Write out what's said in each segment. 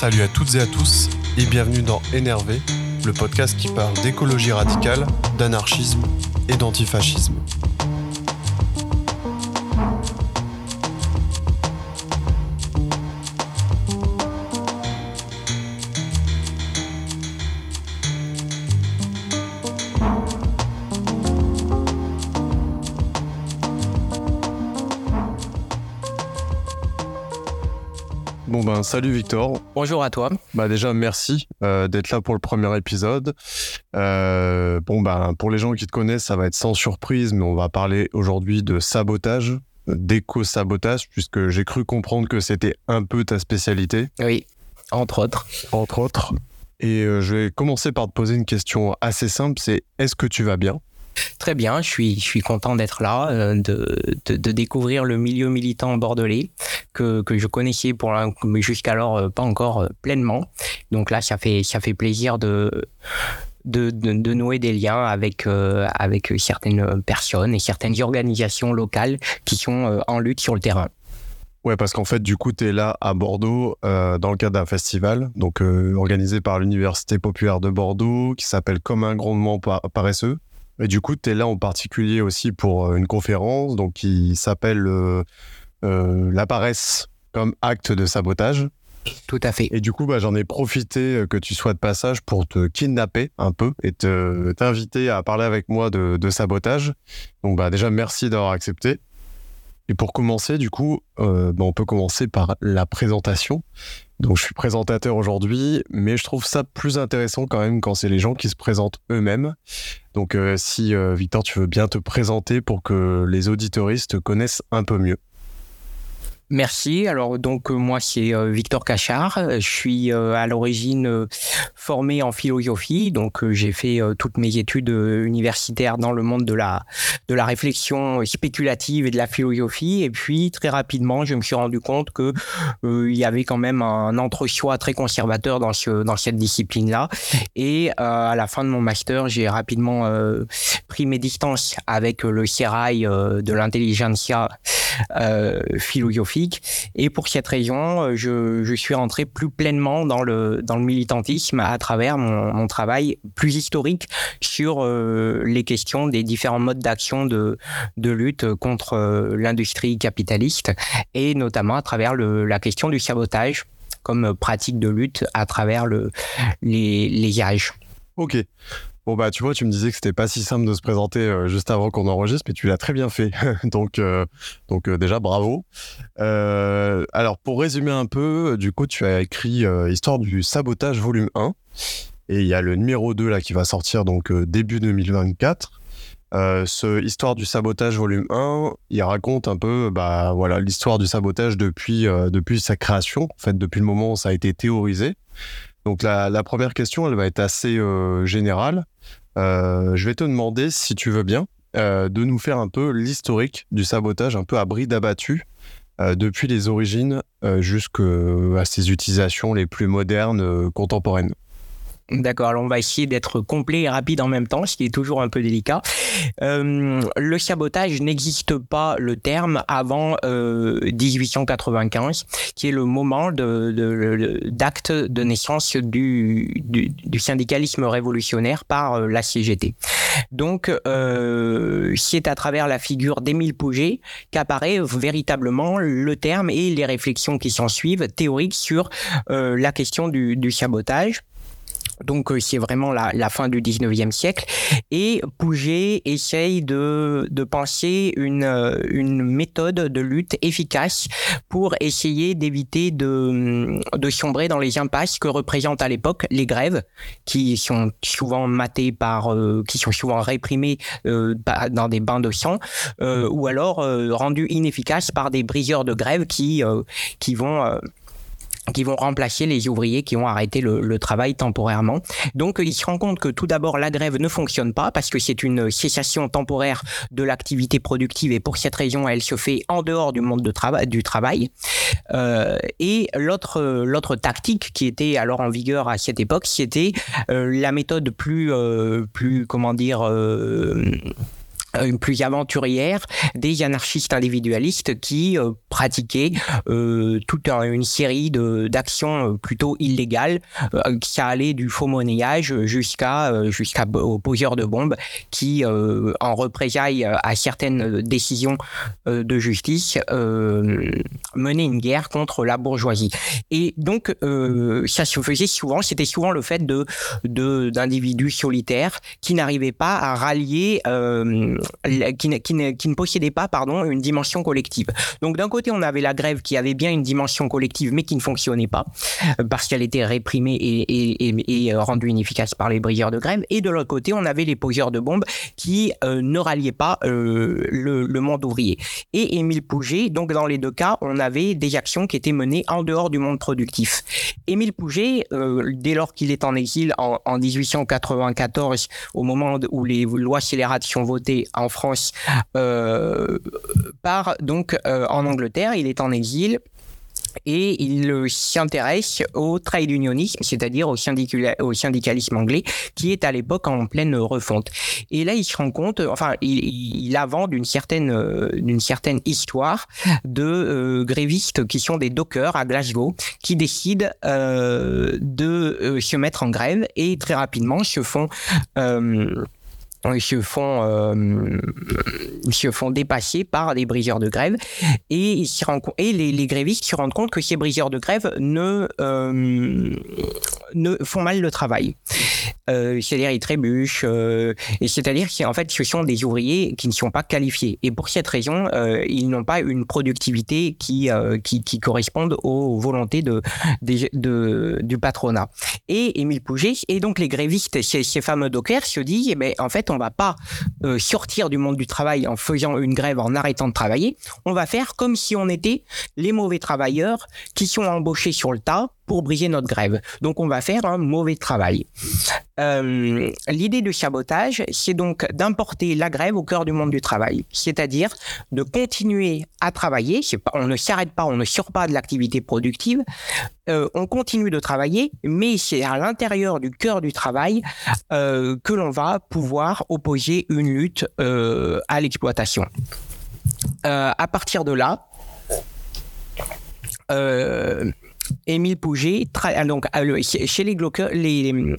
Salut à toutes et à tous et bienvenue dans Énervé, le podcast qui parle d'écologie radicale, d'anarchisme et d'antifascisme. Ben salut Victor. Bonjour à toi. Bah déjà merci euh, d'être là pour le premier épisode. Euh, bon ben pour les gens qui te connaissent, ça va être sans surprise, mais on va parler aujourd'hui de sabotage, d'éco-sabotage, puisque j'ai cru comprendre que c'était un peu ta spécialité. Oui, entre autres. Entre autres. Et euh, je vais commencer par te poser une question assez simple, c'est est-ce que tu vas bien? Très bien, je suis, je suis content d'être là, euh, de, de, découvrir le milieu militant bordelais que, que je connaissais pour jusqu'alors euh, pas encore euh, pleinement. Donc là, ça fait, ça fait plaisir de, de, de, nouer des liens avec, avec certaines personnes et certaines organisations locales qui sont en lutte sur le terrain. Ouais, parce qu'en fait, du coup, tu es là à Bordeaux dans le cadre d'un festival, donc organisé par l'Université populaire de Bordeaux, qui s'appelle Comme un grondement par paresseux. Et du coup, tu es là en particulier aussi pour une conférence, donc qui s'appelle euh, La paresse comme acte de sabotage. Tout à fait. Et du coup, bah, j'en ai profité que tu sois de passage pour te kidnapper un peu et te t'inviter à parler avec moi de, de sabotage. Donc, bah, déjà, merci d'avoir accepté. Et pour commencer, du coup, euh, bah, on peut commencer par la présentation. Donc, je suis présentateur aujourd'hui, mais je trouve ça plus intéressant quand même quand c'est les gens qui se présentent eux-mêmes. Donc, euh, si euh, Victor, tu veux bien te présenter pour que les auditoristes connaissent un peu mieux. Merci. Alors donc moi c'est euh, Victor Cachard. Je suis euh, à l'origine euh, formé en philosophie. Donc j'ai fait toutes mes études universitaires dans le monde de la de la réflexion spéculative et de la philosophie. Et puis très rapidement je me suis rendu compte que il y avait quand même un entre-soi très conservateur dans ce dans cette discipline là. Et à la fin de mon master j'ai rapidement pris mes distances avec le sérail de l'intelligentsia et pour cette raison, euh, je, suis rentré plus pleinement dans le, militantisme à travers mon, travail plus historique sur euh, les questions des différents modes d'action de, lutte contre euh, l'industrie capitaliste et notamment à travers la question du sabotage comme pratique de lutte à travers le, les, les âges. Ok. Bon bah tu vois, tu me disais que c'était pas si simple de se présenter euh, juste avant qu'on enregistre, mais tu l'as très bien fait. donc euh, donc euh, déjà bravo. alors pour résumer un peu, du coup tu as écrit Histoire du sabotage volume 1 et il y a le numéro 2 là qui va sortir donc début 2024. ce Histoire du sabotage volume 1, il raconte un peu bah voilà l'histoire du sabotage depuis depuis sa création, en fait depuis le moment où ça a été théorisé. Donc la, première question, elle va être assez euh, générale. Euh, je vais te demander, si tu veux bien, euh, de nous faire un peu l'historique du sabotage, un peu à bride abattue, depuis les origines jusqu'à ses utilisations les plus modernes, contemporaines. D'accord, alors on va essayer d'être complet et rapide en même temps, ce qui est toujours un peu délicat. Euh, le sabotage n'existe pas le terme avant euh, 1895, qui est le moment d'acte de, naissance du, syndicalisme révolutionnaire par euh, la CGT. Donc, euh, c'est à travers la figure d'Émile Pouget qu'apparaît véritablement le terme et les réflexions qui s'en suivent théoriques sur la question du sabotage. Donc c'est vraiment la, fin du 19e siècle. Et Pouget essaye de, penser une, une méthode de lutte efficace pour essayer d'éviter de, sombrer dans les impasses que représentent à l'époque les grèves, qui sont souvent matées par, euh, qui sont souvent réprimées euh, dans des bains de sang, euh, ou alors rendues inefficaces par des briseurs de grève qui, qui vont qui vont remplacer les ouvriers qui ont arrêté le, travail temporairement. Donc il se rend compte que tout d'abord la grève ne fonctionne pas parce que c'est une cessation temporaire de l'activité productive et pour cette raison elle se fait en dehors du monde du travail. Euh, et l'autre tactique qui était alors en vigueur à cette époque c'était euh, la méthode plus euh, comment dire plus aventurière des anarchistes individualistes qui euh, pratiquaient euh, toute une série de d'actions plutôt illégales qui allait du faux monnayage jusqu'à jusqu'à aux poseurs de bombes qui en représailles à certaines décisions de justice menaient une guerre contre la bourgeoisie. Et donc ça se faisait souvent c'était souvent le fait de d'individus solitaires qui n'arrivaient pas à rallier qui, ne, possédait pas pardon, une dimension collective. Donc d'un côté, on avait la grève qui avait bien une dimension collective, mais qui ne fonctionnait pas, euh, parce qu'elle était réprimée et, euh, rendue inefficace par les briseurs de grève. Et de l'autre côté, on avait les poseurs de bombes qui euh, ne ralliaient pas le, le, monde ouvrier. Et Émile Pouget, donc dans les deux cas, on avait des actions qui étaient menées en dehors du monde productif. Émile Pouget, dès lors qu'il est en exil en, en 1894, au moment où les lois scélérates sont votées en France, euh, part donc euh, en Angleterre. Il est en exil et il s'intéresse au trade unionisme, c'est-à-dire au, syndicalisme anglais, qui est à l'époque en pleine refonte. Et là, il se rend compte, enfin, il, avant d'une certaine, euh, certaine histoire de grévistes qui sont des dockers à Glasgow, qui décident de se mettre en grève et très rapidement se font ils se font euh, se font dépasser par des briseurs de grève. Et ils et les, les, grévistes se rendent compte que ces briseurs de grève ne euh, ne font mal le travail. Euh, c'est-à-dire ils trébuchent euh, et c'est-à-dire qu'en fait ce sont des ouvriers qui ne sont pas qualifiés. Et pour cette raison ils n'ont pas une productivité qui, qui, qui corresponde aux volontés de, de, du patronat. Et Émile Pouget et donc les grévistes ces, ces fameux dockers se disent eh ben, en fait on va pas euh, sortir du monde du travail en faisant une grève, en arrêtant de travailler. On va faire comme si on était les mauvais travailleurs qui sont embauchés sur le tas pour briser notre grève. Donc on va faire un mauvais travail. Euh, L'idée du sabotage, c'est donc d'importer la grève au cœur du monde du travail, c'est-à-dire de continuer à travailler. Pas, on ne s'arrête pas, on ne sort pas de l'activité productive. Euh, on continue de travailler, mais c'est à l'intérieur du cœur du travail euh, que l'on va pouvoir opposer une lutte à l'exploitation. À partir de là, Émile Pouget, ah, donc chez les, les,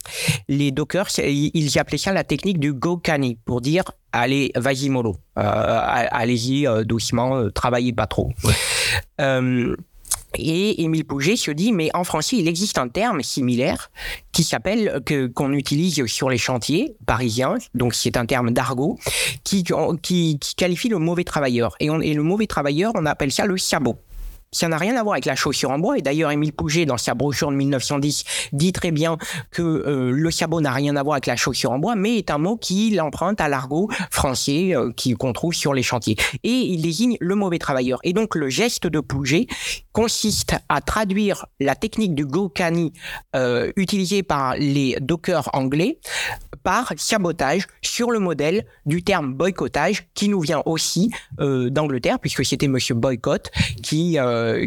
les dockers, ils appelaient ça la technique du go canny pour dire allez, vas-y mollo, euh, allez-y euh, doucement, euh, travaillez pas trop. Ouais. Euh, et Émile Pouget se dit, mais en français, il existe un terme similaire qui s'appelle, que, qu'on utilise sur les chantiers parisiens, donc c'est un terme d'argot, qui, qui, qui, qualifie le mauvais travailleur. Et, on, et le mauvais travailleur, on appelle ça le sabot ça n'a rien à voir avec la chaussure en bois. Et d'ailleurs, Émile Pouget, dans sa brochure de 1910, dit très bien que euh, le sabot n'a rien à voir avec la chaussure en bois, mais est un mot qui l'emprunte à l'argot français euh, qu'on trouve sur les chantiers. Et il désigne le mauvais travailleur. Et donc, le geste de Pouget consiste à traduire la technique du Gokani euh, utilisée par les dockers anglais par sabotage sur le modèle du terme boycottage qui nous vient aussi euh, d'Angleterre puisque c'était monsieur Boycott qui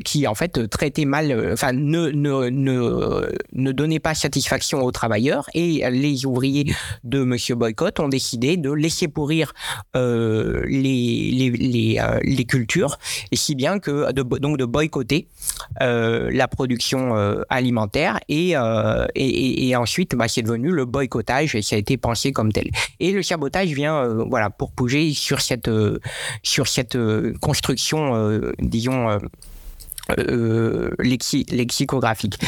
qui en fait traitait mal euh, enfin ne, ne ne ne donnait pas satisfaction aux travailleurs et les ouvriers de monsieur Boycott ont décidé de laisser pourrir euh, les les les, euh, les, cultures et si bien que de, donc de boycotter euh, la production alimentaire et, et, et ensuite bah, c'est devenu le boycottage et ça a été pensé comme tel. Et le sabotage vient, euh, voilà, pour bouger sur cette euh, sur cette euh, construction, disons. Lexi lexicographique.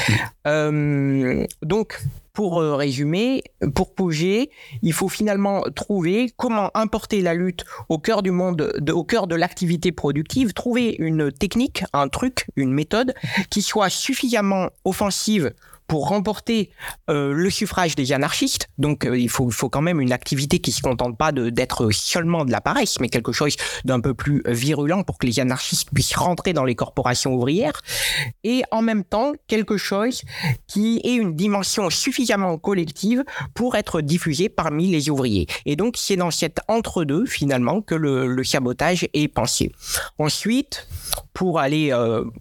donc, pour résumer, pour bouger, il faut finalement trouver comment importer la lutte au cœur du monde, de, au cœur de l'activité productive, trouver une technique, un truc, une méthode qui soit suffisamment offensive pour remporter euh, le suffrage des anarchistes. Donc euh, il, faut, faut quand même une activité qui se contente pas d'être seulement de la paresse, mais quelque chose d'un peu plus virulent pour que les anarchistes puissent rentrer dans les corporations ouvrières. Et en même temps, quelque chose qui ait une dimension suffisamment collective pour être diffusé parmi les ouvriers. Et donc c'est dans cet entre-deux finalement que le, sabotage est pensé. Ensuite, pour aller,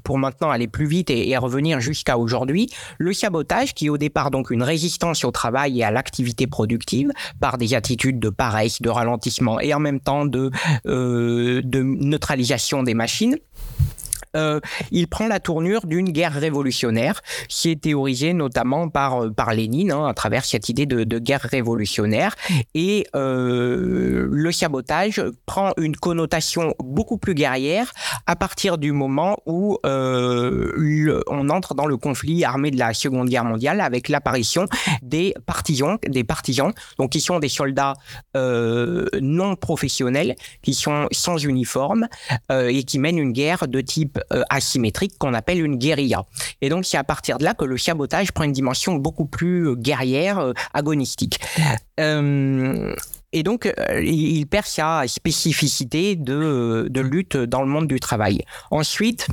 pour maintenant aller plus vite et, et revenir jusqu'à aujourd'hui, le sabotage, qui est au départ donc une résistance au travail et à l'activité productive par des attitudes de paresse, de ralentissement et en même temps de, de neutralisation des machines, euh, il prend la tournure d'une guerre révolutionnaire qui est théorisée notamment par, euh, par Lénine hein, à travers cette idée de, guerre révolutionnaire. Et euh, le sabotage prend une connotation beaucoup plus guerrière à partir du moment où on entre dans le conflit armé de la Seconde Guerre mondiale avec l'apparition des partisans, des partisans, donc qui sont des soldats non professionnels, qui sont sans uniforme et qui mènent une guerre de type asymétrique qu'on appelle une guérilla. Et donc c'est à partir de là que le sabotage prend une dimension beaucoup plus euh, guerrière, euh, agonistique. et donc, il perd sa spécificité de, de, lutte dans le monde du travail. Ensuite,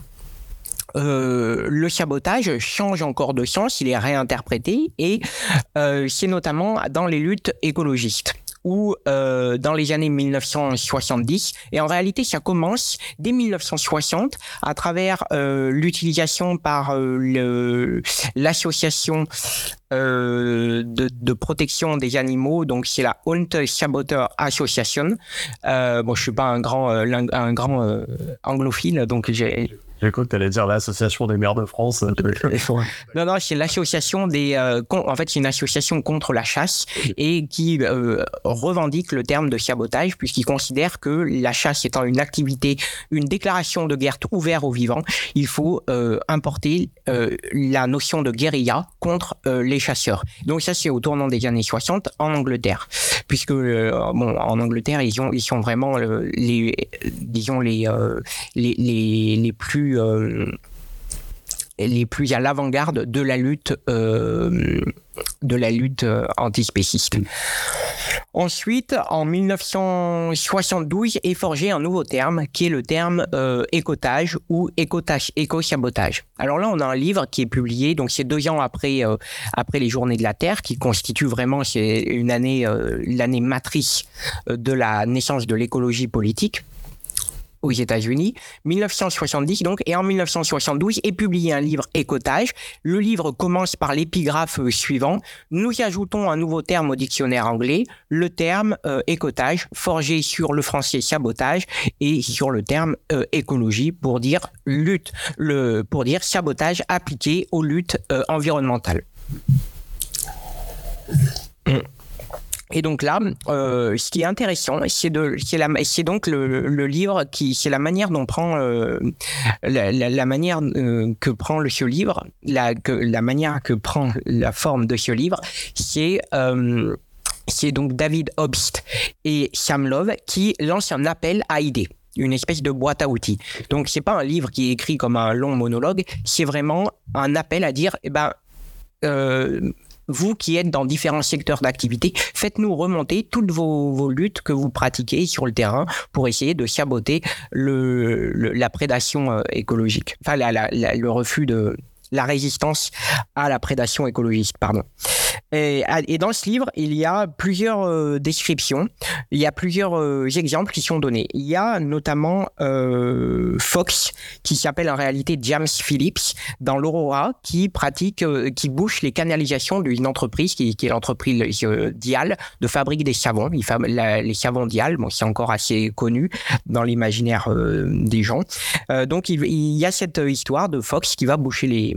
le sabotage change encore de sens, il est réinterprété et c'est notamment dans les luttes écologistes ou euh, dans les années 1970. Et en réalité, ça commence dès 1960 à travers euh, l'utilisation par euh, l'association euh, de, de, protection des animaux. Donc c'est la Hunt Saboteur Association. Euh, bon, je suis pas un grand, euh, un grand anglophile, donc j'ai j'ai cru que tu allais dire l'association des maires de France. non, non, c'est l'association des. Euh, en fait, c'est une association contre la chasse et qui euh, revendique le terme de sabotage puisqu'il considère que la chasse étant une activité, une déclaration de guerre ouverte aux vivants, il faut euh, importer la notion de guérilla contre les chasseurs. Donc ça, c'est au tournant des années 60 en Angleterre, puisque bon, en Angleterre, ils ont, ils sont vraiment les, disons les, les plus euh, les plus à l'avant-garde de la lutte euh, de la lutte euh, antispéciste. Ensuite, en 1972 est forgé un nouveau terme qui est le terme écotage ou éco-sabotage. Alors là, on a un livre qui est publié, donc c'est deux ans après, après les Journées de la Terre, qui constitue vraiment une année, l'année matrice de la naissance de l'écologie politique aux États-Unis, 1970 donc, et en 1972 est publié un livre Écotage. Le livre commence par l'épigraphe euh, suivant. Nous ajoutons un nouveau terme au dictionnaire anglais, le terme euh, écotage, forgé sur le français sabotage et sur le terme euh, écologie pour dire lutte, le, pour dire sabotage appliqué aux luttes environnementales. Et donc là, euh, ce qui est intéressant, c'est c'est donc le, livre qui, c'est la manière dont prend euh, la, la, manière euh, que prend le, ce livre, la, la manière que prend la forme de ce livre, c'est donc David Obst et Sam Love qui lancent un appel à idées une espèce de boîte à outils. Donc c'est pas un livre qui est écrit comme un long monologue, c'est vraiment un appel à dire eh ben vous qui êtes dans différents secteurs d'activité, faites-nous remonter toutes vos, luttes que vous pratiquez sur le terrain pour essayer de saboter la prédation euh, écologique, enfin le refus de la résistance à la prédation écologiste, pardon. Et, dans ce livre, il y a plusieurs euh, descriptions, il y a plusieurs euh, exemples qui sont donnés. Il y a notamment euh, Fox, qui s'appelle en réalité James Phillips, dans l'Aurora, qui pratique, qui bouche les canalisations d'une entreprise qui, est l'entreprise Dial, de fabrique des savons. Les savons Dial, bon, c'est encore assez connu dans l'imaginaire des gens. donc il y a cette histoire de Fox qui va boucher les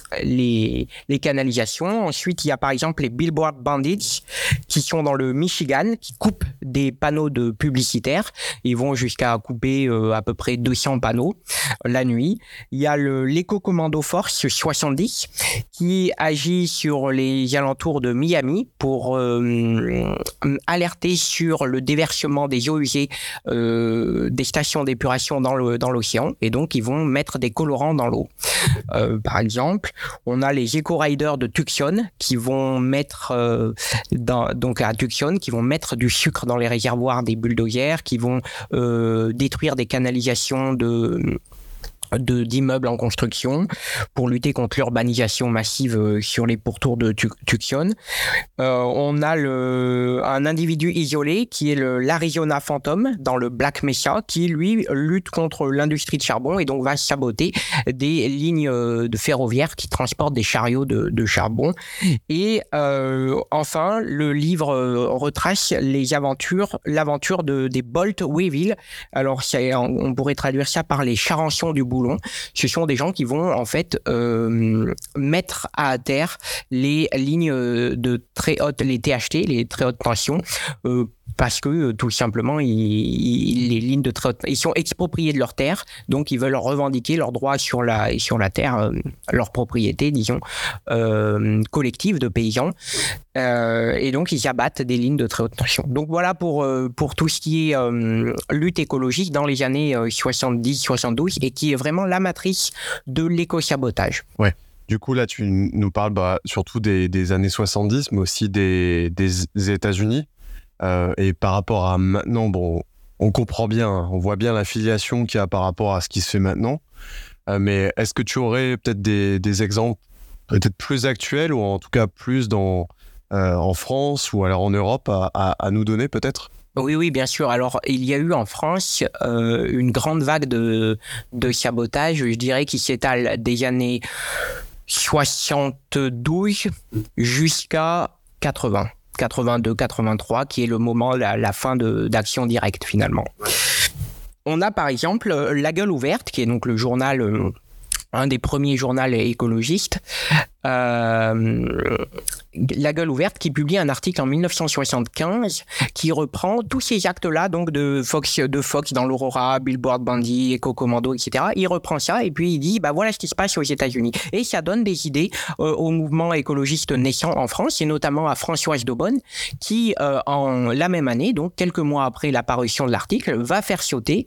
les, les canalisations. Ensuite, il y a par exemple les Billboard Bandits qui sont dans le Michigan, qui coupent des panneaux de publicitaires. Ils vont jusqu'à couper euh, à peu près 200 panneaux la nuit. Il y a l'Eco Commando Force 70 qui agit sur les alentours de Miami pour euh, alerter sur le déversement des eaux usées euh, des stations d'épuration dans l'océan. Dans et donc, ils vont mettre des colorants dans l'eau. par exemple, on a les éco-riders de Tucson qui vont mettre euh, donc qui vont mettre du sucre dans les réservoirs des bulldozers, qui vont euh, détruire des canalisations de d'immeubles en construction pour lutter contre l'urbanisation massive euh, sur les pourtours de Tucson. Euh, on a le, un individu isolé qui est l'Arizona Phantom dans le Black Mesa qui lui lutte contre l'industrie de charbon et donc va saboter des lignes euh, de ferroviaires qui transportent des chariots de, de charbon. Et enfin, le livre retrace les aventures, l'aventure de, des Bolt Weevil. Alors, on pourrait traduire ça par les charançons du ce sont des gens qui vont en fait euh, mettre à terre les lignes de très haute, les THT, les très hautes tensions, euh, parce que euh, tout simplement, ils, les lignes de ils sont expropriés de leur terre, donc ils veulent revendiquer leurs droits sur la sur la terre, euh, leur propriété, disons, euh, collective de paysans, et donc ils abattent des lignes de très haute tension. Donc voilà pour pour tout ce qui est lutte écologique dans les années 70-72 et qui est vraiment la matrice de l'éco-sabotage. Ouais. Du coup, là, tu nous parles bah, surtout des, des, années 70, mais aussi des États-Unis. Euh, et par rapport à maintenant, bon, on comprend bien, on voit bien l'affiliation qu'il y a par rapport à ce qui se fait maintenant. Euh, mais est-ce que tu aurais peut-être des, exemples peut-être plus actuels ou en tout cas plus dans, euh, en France ou alors en Europe à, nous donner peut-être? Oui, oui, bien sûr. Alors, il y a eu en France une grande vague de, de sabotage, je dirais, qui s'étale des années 72 jusqu'à 80. 82-83, qui est le moment, la, la fin d'action directe finalement. On a par exemple La Gueule ouverte, qui est donc le journal, euh, un des premiers journaux écologistes, euh, la Gueule ouverte qui publie un article en 1975 qui reprend tous ces actes-là, donc de Fox, de Fox dans l'Aurora, Billboard Bandy, Eco Commando, etc. Il reprend ça et puis il dit, bah voilà ce qui se passe aux États-Unis. Et ça donne des idées euh, au mouvement écologiste naissant en France et notamment à Françoise Daubonne qui, euh, en la même année, donc quelques mois après l'apparition de l'article, va faire sauter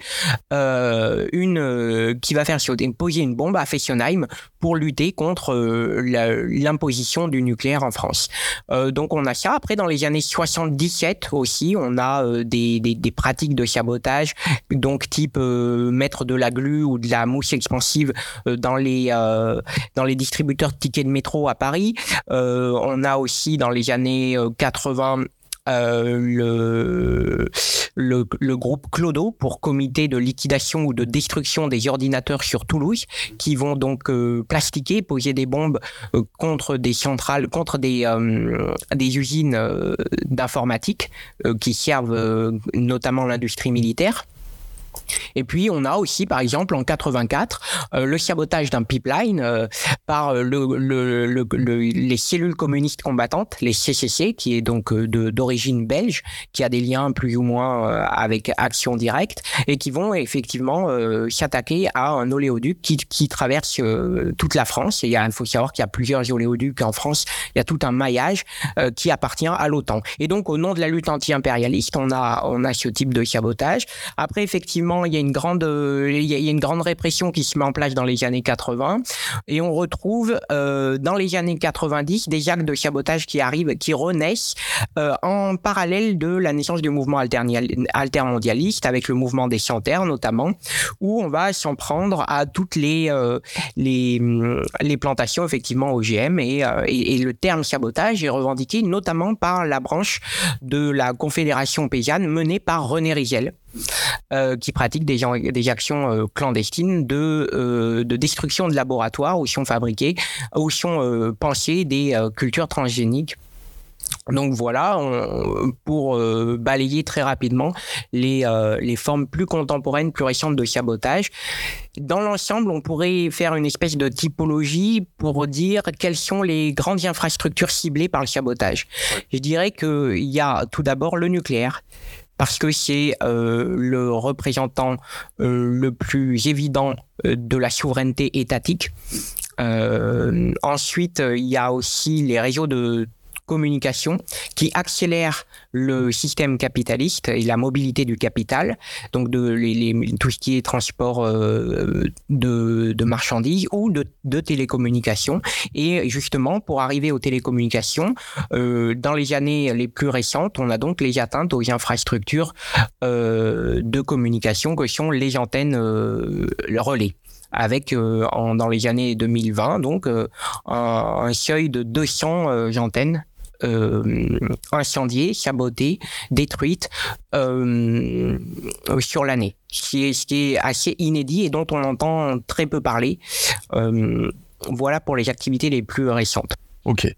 euh, une, qui va faire sauter, poser une bombe à Fessenheim pour lutter contre l'imposition du nucléaire en France. Euh, donc on a ça. Après, dans les années 77 aussi, on a euh, des, des, pratiques de sabotage, donc type euh, mettre de la glu ou de la mousse expansive dans les dans les distributeurs de tickets de métro à Paris. on a aussi dans les années 80 euh, le, le, le, groupe Clodo pour comité de liquidation ou de destruction des ordinateurs sur Toulouse, qui vont donc euh, plastiquer, poser des bombes euh, contre des centrales, contre des, des usines d'informatique qui servent notamment l'industrie militaire. Et puis on a aussi par exemple en 84 euh, le sabotage d'un pipeline euh, par euh, le, les cellules communistes combattantes, les CCC, qui est donc d'origine belge, qui a des liens plus ou moins avec Action Directe et qui vont effectivement s'attaquer à un oléoduc qui, qui traverse toute la France. Et il faut savoir qu'il y a plusieurs oléoducs en France. Il y a tout un maillage qui appartient à l'OTAN. Et donc au nom de la lutte anti-impérialiste, on a on a ce type de sabotage. Après effectivement il y a une grande, euh, il y a une grande répression qui se met en place dans les années 80, et on retrouve euh, dans les années 90 des actes de sabotage qui arrivent, qui renaissent euh, en parallèle de la naissance du mouvement altermondialiste avec le mouvement des Centaires notamment, où on va s'en prendre à toutes les les plantations effectivement OGM et le terme sabotage est revendiqué notamment par la branche de la Confédération paysanne menée par René Rizel euh, qui pratiquent des, des actions euh, clandestines de, euh, de destruction de laboratoires où sont fabriqués, où sont pensées des cultures transgéniques. Donc voilà, pour balayer très rapidement les, les formes plus contemporaines, plus récentes de sabotage. Dans l'ensemble, on pourrait faire une espèce de typologie pour dire quelles sont les grandes infrastructures ciblées par le sabotage. Je dirais qu'il y a tout d'abord le nucléaire, parce que c'est euh, le représentant euh, le plus évident euh, de la souveraineté étatique. ensuite, il y a aussi les réseaux de communication qui accélère le système capitaliste et la mobilité du capital, donc de tout ce qui est transport euh, de, marchandises ou de, de, télécommunications. Et justement, pour arriver aux télécommunications, euh, dans les années les plus récentes, on a donc les atteintes aux infrastructures euh, de communication que sont les antennes relais. avec dans les années 2020 donc un, seuil de 200 antennes euh, incendiées, sabotées, détruites sur l'année. Ce qui, est, assez inédit et dont on entend très peu parler. voilà pour les activités les plus récentes. Ok.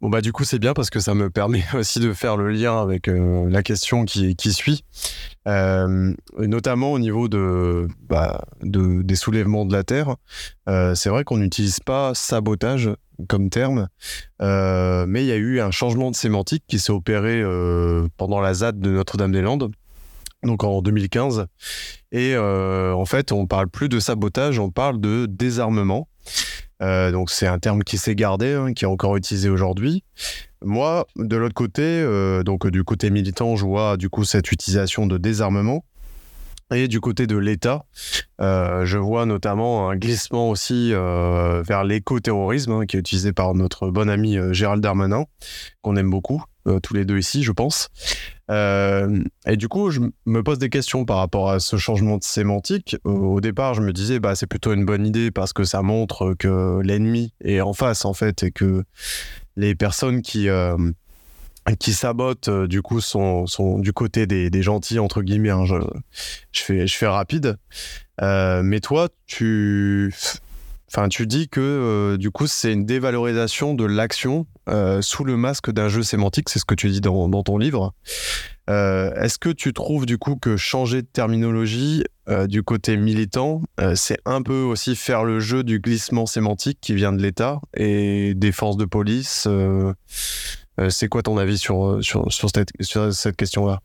Bon bah du coup c'est bien parce que ça me permet aussi de faire le lien avec euh, la question qui, suit, euh, notamment au niveau bah, de, des soulèvements de la terre. Euh, c'est vrai qu'on n'utilise pas sabotage comme terme, mais il y a eu un changement de sémantique qui s'est opéré pendant la ZAD de Notre-Dame-des-Landes donc en 2015. Et en fait, on parle plus de sabotage, on parle de désarmement. Euh, donc c'est un terme qui s'est gardé, hein, qui est encore utilisé aujourd'hui. Moi, de l'autre côté, euh, donc du côté militant, je vois du coup cette utilisation de désarmement. Et du côté de l'État, euh, je vois notamment un glissement aussi vers l'éco-terrorisme, hein, qui est utilisé par notre bon ami Gérald Darmanin, qu'on aime beaucoup, tous les deux ici, je pense. Euh, et du coup, je me pose des questions par rapport à ce changement de sémantique. Au, départ, je me disais, bah, c'est plutôt une bonne idée parce que ça montre que l'ennemi est en face, en fait, et que les personnes qui, euh, qui sabotent, euh, du coup, sont, sont du côté des, des gentils, entre guillemets. Hein, je, je, fais, je fais rapide. mais toi, tu Enfin, tu dis que euh, du coup, c'est une dévalorisation de l'action euh, sous le masque d'un jeu sémantique. C'est ce que tu dis dans, ton livre. Euh, est-ce que tu trouves du coup que changer de terminologie du côté militant, c'est un peu aussi faire le jeu du glissement sémantique qui vient de l'État et des forces de police C'est quoi ton avis sur, sur, sur cette, sur cette question-là?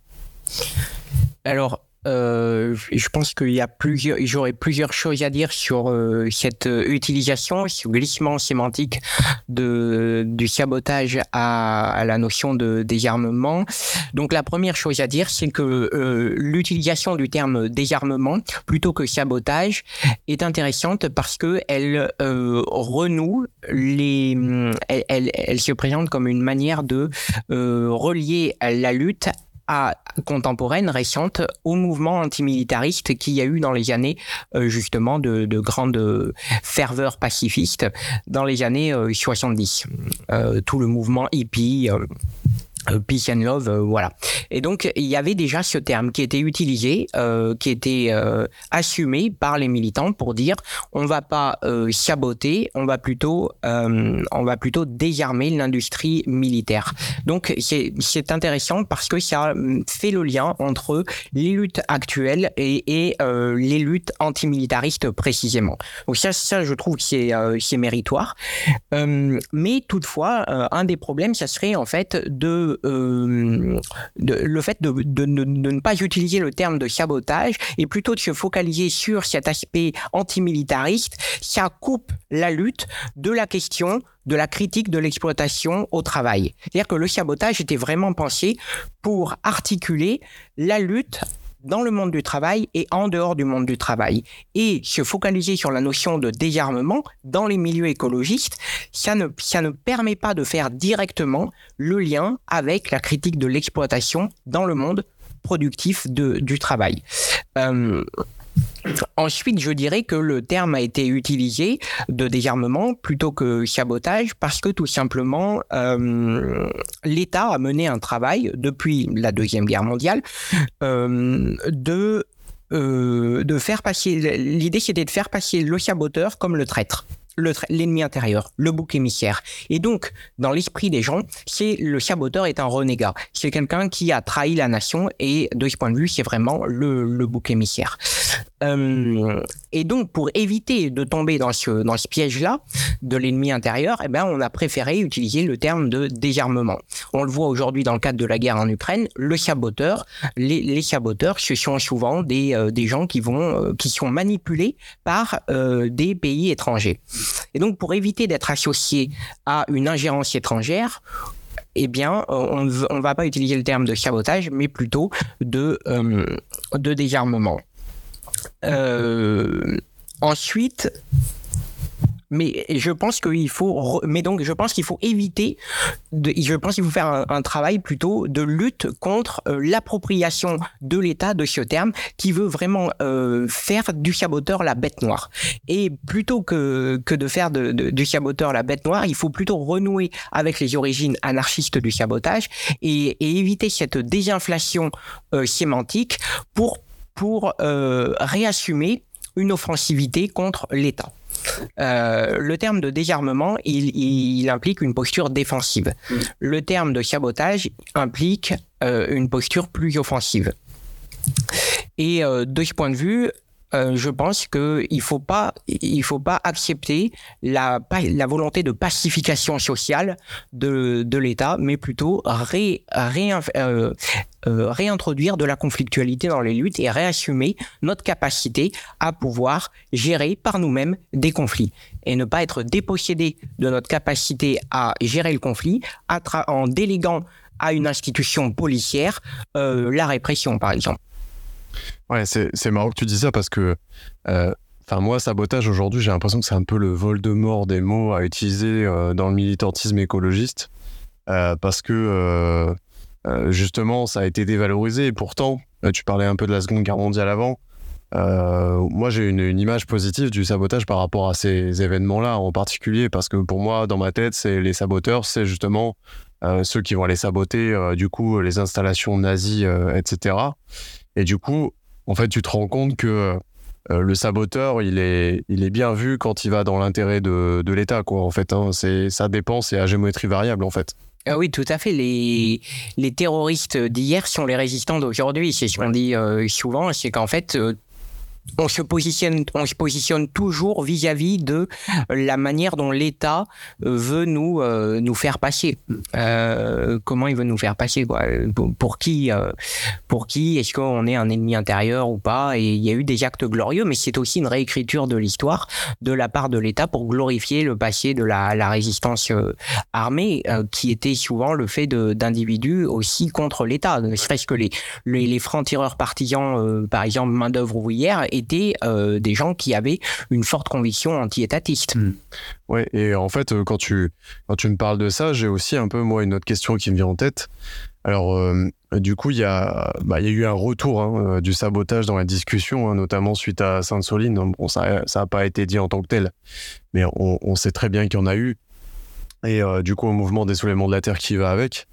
Alors, euh, je pense qu'il y a plusieurs, j'aurais plusieurs choses à dire sur euh, cette euh, utilisation, ce glissement sémantique de, du sabotage à, la notion de désarmement. Donc la première chose à dire, c'est que l'utilisation du terme désarmement plutôt que sabotage est intéressante parce que elle renoue les, elle, elle, se présente comme une manière de relier la lutte à, contemporaine, récente, au mouvement antimilitariste qu'il y a eu dans les années euh, justement de, de, grande ferveur pacifiste dans les années 70. Euh, euh, tout le mouvement hippie euh, peace and love, euh, voilà. Et donc il y avait déjà ce terme qui était utilisé, euh, qui était assumé par les militants pour dire on va pas saboter, on va plutôt on va plutôt désarmer l'industrie militaire. Donc c'est intéressant parce que ça fait le lien entre les luttes actuelles et, et les luttes antimilitaristes précisément. Donc ça ça je trouve que c'est c'est méritoire. mais toutefois un des problèmes ça serait en fait de euh, le fait de, ne pas utiliser le terme de sabotage et plutôt de se focaliser sur cet aspect antimilitariste, ça coupe la lutte de la question de la critique de l'exploitation au travail. C'est-à-dire que le sabotage était vraiment pensé pour articuler la lutte dans le monde du travail et en dehors du monde du travail. Et se focaliser sur la notion de désarmement dans les milieux écologistes, ça ne, permet pas de faire directement le lien avec la critique de l'exploitation dans le monde productif du travail. Euh, Ensuite, je dirais que le terme a été utilisé de désarmement plutôt que sabotage parce que tout simplement, euh, l'État a mené un travail depuis la Deuxième Guerre mondiale euh, de euh, de faire passer. L'idée, c'était de faire passer le saboteur comme le traître l'ennemi intérieur, le bouc émissaire. Et donc, dans l'esprit des gens, c'est le saboteur est un renégat. C'est quelqu'un qui a trahi la nation et de ce point de vue, c'est vraiment le, le bouc émissaire. Euh, et donc, pour éviter de tomber dans ce, dans ce piège-là de l'ennemi intérieur, eh ben, on a préféré utiliser le terme de désarmement. On le voit aujourd'hui dans le cadre de la guerre en Ukraine, le saboteur, les, les saboteurs, ce sont souvent des, euh, des gens qui vont, euh, qui sont manipulés par des pays étrangers. Et donc, pour éviter d'être associé à une ingérence étrangère, eh bien, on ne va pas utiliser le terme de sabotage, mais plutôt de, de désarmement. Euh, ensuite, Mais je pense qu'il faut, mais donc je pense qu'il faut éviter, de, je pense qu'il faut faire un, travail plutôt de lutte contre euh, l'appropriation de l'État de ce terme qui veut vraiment euh, faire du saboteur la bête noire. Et plutôt que, que de faire du saboteur la bête noire, il faut plutôt renouer avec les origines anarchistes du sabotage et, éviter cette désinflation euh, sémantique pour pour réassumer une offensivité contre l'État. Euh, le terme de désarmement, il, implique une posture défensive. Le terme de sabotage implique euh, une posture plus offensive. Et euh, de ce point de vue, je pense qu'il ne faut, pas, il faut pas accepter la, volonté de pacification sociale de, l'État, mais plutôt ré, euh, réintroduire de la conflictualité dans les luttes et réassumer notre capacité à pouvoir gérer par nous-mêmes des conflits et ne pas être dépossédé de notre capacité à gérer le conflit en déléguant à une institution policière euh, la répression, par exemple. Ouais, c'est marrant que tu dis ça parce que, euh, enfin moi, sabotage aujourd'hui, j'ai l'impression que c'est un peu le vol de mort des mots à utiliser dans le militantisme écologiste parce que euh, justement, ça a été dévalorisé. Et pourtant, euh, tu parlais un peu de la Seconde Guerre mondiale avant. Euh, moi, j'ai une, image positive du sabotage par rapport à ces événements-là en particulier, parce que pour moi, dans ma tête, c'est les saboteurs, c'est justement ceux qui vont aller saboter, du coup, les installations nazies, etc. Et du coup, en fait, tu te rends compte que le saboteur, il est, il est bien vu quand il va dans l'intérêt de, de l'État, quoi. En fait, hein. c'est ça dépend, c'est à géométrie variable, en fait. Ah oui, tout à fait. Les, les terroristes d'hier sont les résistants d'aujourd'hui. C'est ce qu'on dit euh, souvent, c'est qu'en fait, euh, on se positionne, on se positionne toujours vis-à-vis de la manière dont l'État euh, veut nous euh, nous faire passer. Euh, comment il veut nous faire passer quoi? Pour, qui pour qui? Est-ce qu'on est un ennemi intérieur ou pas? Et il y a eu des actes glorieux, mais c'est aussi une réécriture de l'histoire de la part de l'État pour glorifier le passé de la, la résistance armée, qui était souvent le fait d'individus aussi contre l'État. Ne serait-ce que les les, les francs-tireurs partisans, par exemple main d'œuvre ouvrière étaient euh, des gens qui avaient une forte conviction anti-étatiste. Hmm. Ouais, et en fait, euh, quand tu, quand tu me parles de ça, j'ai aussi un peu, moi, une autre question qui me vient en tête. Alors, euh, du coup, il y, a, bah, y a eu un retour hein, du sabotage dans la discussion, hein, notamment suite à Sainte-Soline. Bon, ça n'a pas été dit en tant que tel, mais on sait très bien qu'il y en a eu et euh, du coup au mouvement des soulèvements de la terre qui va avec.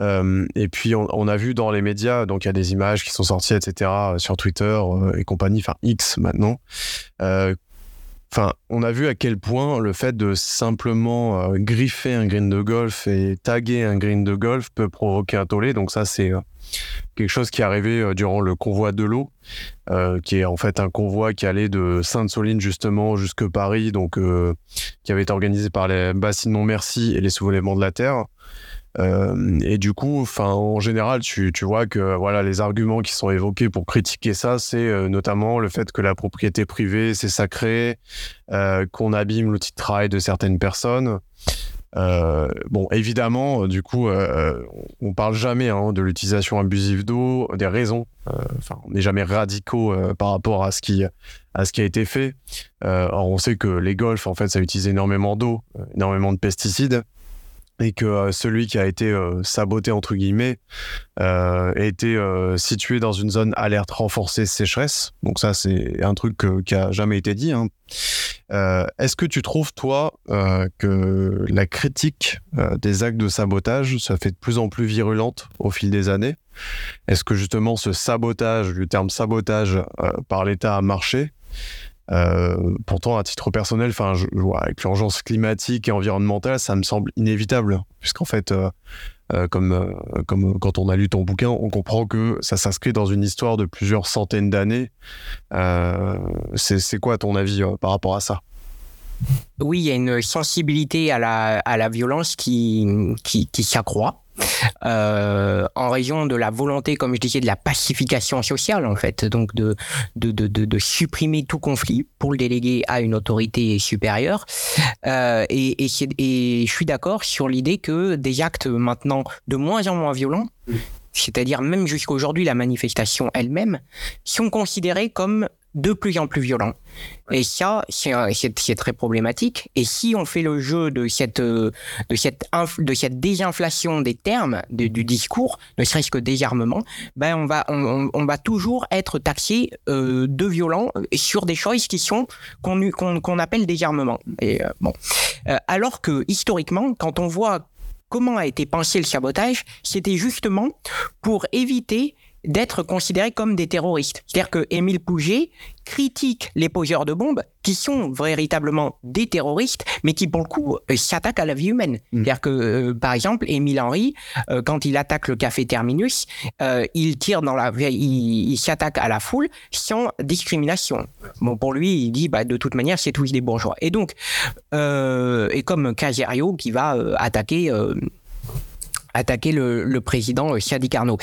Euh, et puis on, a vu dans les médias, donc il y a des images qui sont sorties, etc. sur Twitter et compagnie, enfin X maintenant. Euh, on a vu à quel point le fait de simplement griffer un green de golf et taguer un green de golf peut provoquer un tollé. Donc ça, c'est quelque chose qui est arrivé euh, durant le convoi de l'eau, euh, qui est en fait un convoi qui allait de Sainte-Soline justement jusque Paris, donc euh, qui avait été organisé par les Bassines Non-Merci et les Soulèvements de la Terre. Et du coup, en général, tu, vois que les arguments qui sont évoqués pour critiquer ça, c'est notamment le fait que la propriété privée, c'est sacré, qu'on abîme l'outil de travail de certaines personnes. Euh, bon, évidemment, euh, du coup, euh, on parle jamais hein, de l'utilisation abusive d'eau, des raisons. On n'est jamais radicaux par rapport à ce qui à ce qui a été fait. or, on sait que les golfs, en fait, ça utilise énormément d'eau, énormément de pesticides et que euh, celui qui a été euh, saboté entre guillemets euh, a été situé dans une zone alerte renforcée sécheresse. Donc ça c'est un truc qui a jamais été dit. Hein. Est-ce que tu trouves toi que la critique des actes de sabotage ça fait de plus en plus virulente au fil des années? Est-ce que justement ce sabotage, le terme sabotage par l'État a marché? Euh, pourtant, à titre personnel, enfin, avec l'urgence climatique et environnementale, ça me semble inévitable, puisqu'en fait, euh, euh, comme, comme quand on a lu ton bouquin, on comprend que ça s'inscrit dans une histoire de plusieurs centaines d'années. c'est quoi ton avis par rapport à ça? Oui, il y a une sensibilité à la, à la violence qui, qui, qui s'accroît. Euh, en raison de la volonté, comme je disais, de la pacification sociale, en fait, donc de, de, de, de, supprimer tout conflit pour le déléguer à une autorité supérieure. Euh, et, et, et, je suis d'accord sur l'idée que des actes maintenant de moins en moins violents, c'est-à-dire même jusqu'à aujourd'hui la manifestation elle-même, sont considérés comme de plus en plus violents. Et ça, c'est très problématique. Et si on fait le jeu de cette, de cette, de cette désinflation des termes du discours, ne serait-ce que désarmement, ben on va, on, on va toujours être taxé euh, de violent sur des choses qui sont qu'on appelle désarmement. Et euh, bon, euh, alors que historiquement, quand on voit comment a été pensé le sabotage, c'était justement pour éviter d'être considérés comme des terroristes. C'est-à-dire que Émile Pouget critique les poseurs de bombes qui sont véritablement des terroristes, mais qui pour le coup euh, s'attaquent à la vie humaine. Mm. C'est-à-dire que, euh, par exemple, Émile Henry, euh, quand il attaque le café Terminus, il tire dans la, il, s'attaque à la foule sans discrimination. Bon, pour lui, il dit, bah, de toute manière, c'est tous des bourgeois. Et donc, et comme Caserio qui va attaquer attaquer le, président euh, Sadi Carnot.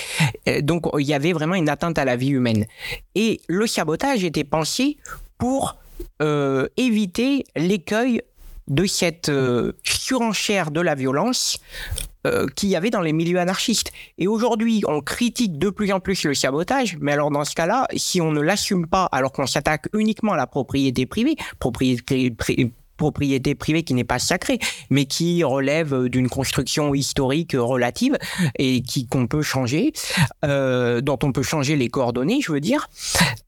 Euh, donc il y avait vraiment une atteinte à la vie humaine. Et le sabotage était pensé pour euh, éviter l'écueil de cette surenchère de la violence qu'il y avait dans les milieux anarchistes. Et aujourd'hui, on critique de plus en plus le sabotage, mais alors dans ce cas-là, si on ne l'assume pas alors qu'on s'attaque uniquement à la propriété privée, propriété, propriété privée qui n'est pas sacrée, mais qui relève d'une construction historique relative et qui qu'on peut changer, euh, dont on peut changer les coordonnées, je veux dire.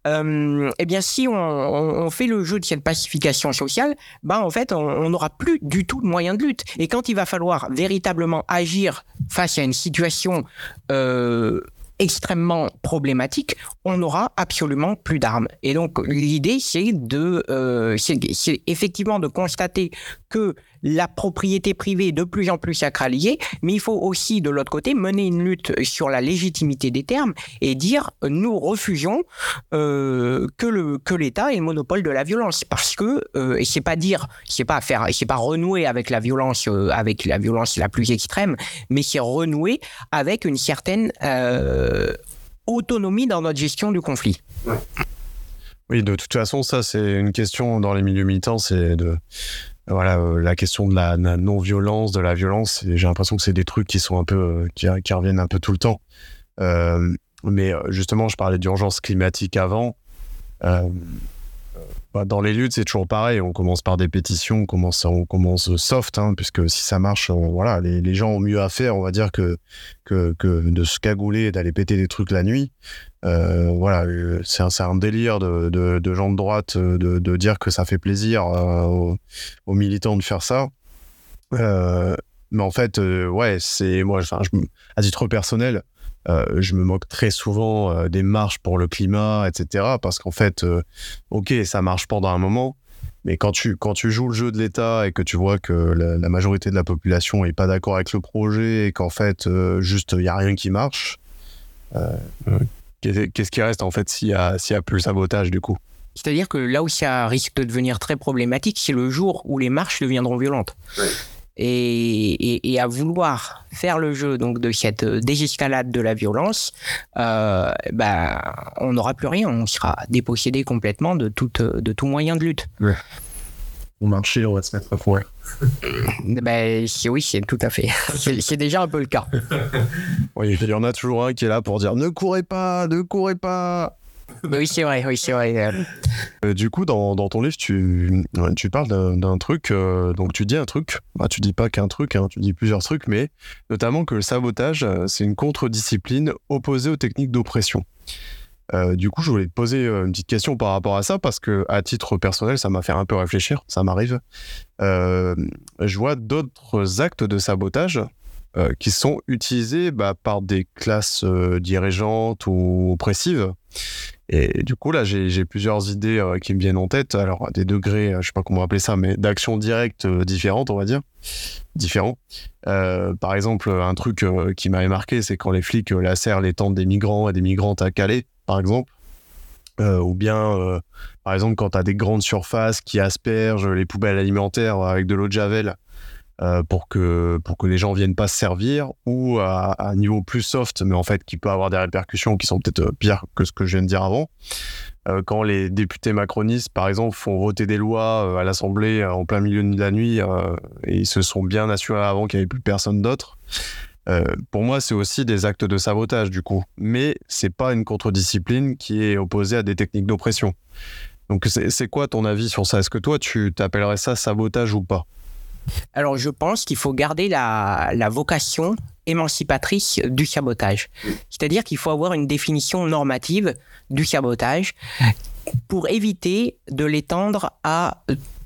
Euh, eh bien, si on, fait le jeu de cette pacification sociale, ben en fait, on n'aura plus du tout de moyens de lutte. Et quand il va falloir véritablement agir face à une situation euh, extrêmement problématique, on n'aura absolument plus d'armes. Et donc l'idée, c'est de, euh, c'est effectivement de constater que la propriété privée est de plus en plus sacralisée, mais il faut aussi, de l'autre côté, mener une lutte sur la légitimité des termes et dire nous refusons euh, que le que l'État ait le monopole de la violence, parce que euh, et c'est pas dire, c'est pas pas renouer avec la violence, euh, avec la violence la plus extrême, mais c'est renouer avec une certaine autonomie dans notre gestion du conflit. Oui, de toute façon, ça, c'est une question dans les milieux militants, c'est de voilà euh, la question de la, non violence de la violence j'ai l'impression que c'est des trucs qui sont un peu euh, qui, reviennent un peu tout le temps euh, mais justement je parlais d'urgence climatique avant bah, dans les luttes, c'est toujours pareil. On commence par des pétitions, on commence, on commence soft, hein, puisque si ça marche, voilà, les, les, gens ont mieux à faire, on va dire, que, que, que de se cagouler et d'aller péter des trucs la nuit. Euh, voilà, c'est un, délire de, de, gens de droite de, de, dire que ça fait plaisir euh, aux, militants de faire ça. Euh, mais en fait, euh, ouais, c'est moi, enfin, à titre personnel, euh, je me moque très souvent euh, des marches pour le climat, etc. Parce qu'en fait, euh, ok, ça marche pendant un moment, mais quand tu, quand tu joues le jeu de l'État et que tu vois que la, majorité de la population est pas d'accord avec le projet et qu'en fait, juste, il n'y a rien qui marche, qu'est-ce qui reste en fait s'il y, a, y a plus le sabotage du coup? C'est-à-dire que là où ça risque de devenir très problématique, c'est le jour où les marches deviendront violentes et, à vouloir faire le jeu donc de cette désescalade de la violence, euh, bah, on n'aura plus rien, on sera dépossédé complètement de, tout, de tout moyen de lutte. Ouais. Au marché, on va se mettre à fouet. ben, oui, c'est tout à fait. C'est déjà un peu le cas. oui, il y en a toujours un qui est là pour dire ne courez pas, ne courez pas. oui, c'est vrai, oui, c'est vrai. Euh, du coup, dans, dans, ton livre, tu, tu parles d'un truc, euh, donc tu dis un truc, bah, tu dis pas qu'un truc, hein, tu dis plusieurs trucs, mais notamment que le sabotage, euh, c'est une contre-discipline opposée aux techniques d'oppression. Du coup, je voulais te poser une petite question par rapport à ça, parce que à titre personnel, ça m'a fait un peu réfléchir, ça m'arrive. je vois d'autres actes de sabotage qui sont utilisés bah, par des classes dirigeantes ou oppressives et du coup, là, j'ai plusieurs idées euh, qui me viennent en tête. Alors, des degrés, euh, je sais pas comment appeler ça, mais d'actions directes euh, différentes, on va dire. Différents. par exemple, un truc qui m'avait marqué, c'est quand les flics lacèrent les tentes des migrants et des migrantes à Calais, par exemple. ou bien, par exemple, quand tu as des grandes surfaces qui aspergent les poubelles alimentaires avec de l'eau de Javel euh, pour que pour que les gens viennent pas se servir ou à, un niveau plus soft mais en fait qui peut avoir des répercussions qui sont peut-être euh, pires que ce que je viens de dire avant euh, quand les députés macronistes par exemple font voter des lois à l'Assemblée en plein milieu de la nuit et ils se sont bien assurés avant qu'il n'y avait plus personne d'autre pour moi, c'est aussi des actes de sabotage du coup, mais c'est pas une contre-discipline qui est opposée à des techniques d'oppression. Donc c'est quoi ton avis sur ça? Est-ce que toi, tu t'appellerais ça sabotage ou pas? Alors je pense qu'il faut garder la, vocation émancipatrice du sabotage. C'est-à-dire qu'il faut avoir une définition normative du sabotage pour éviter de l'étendre à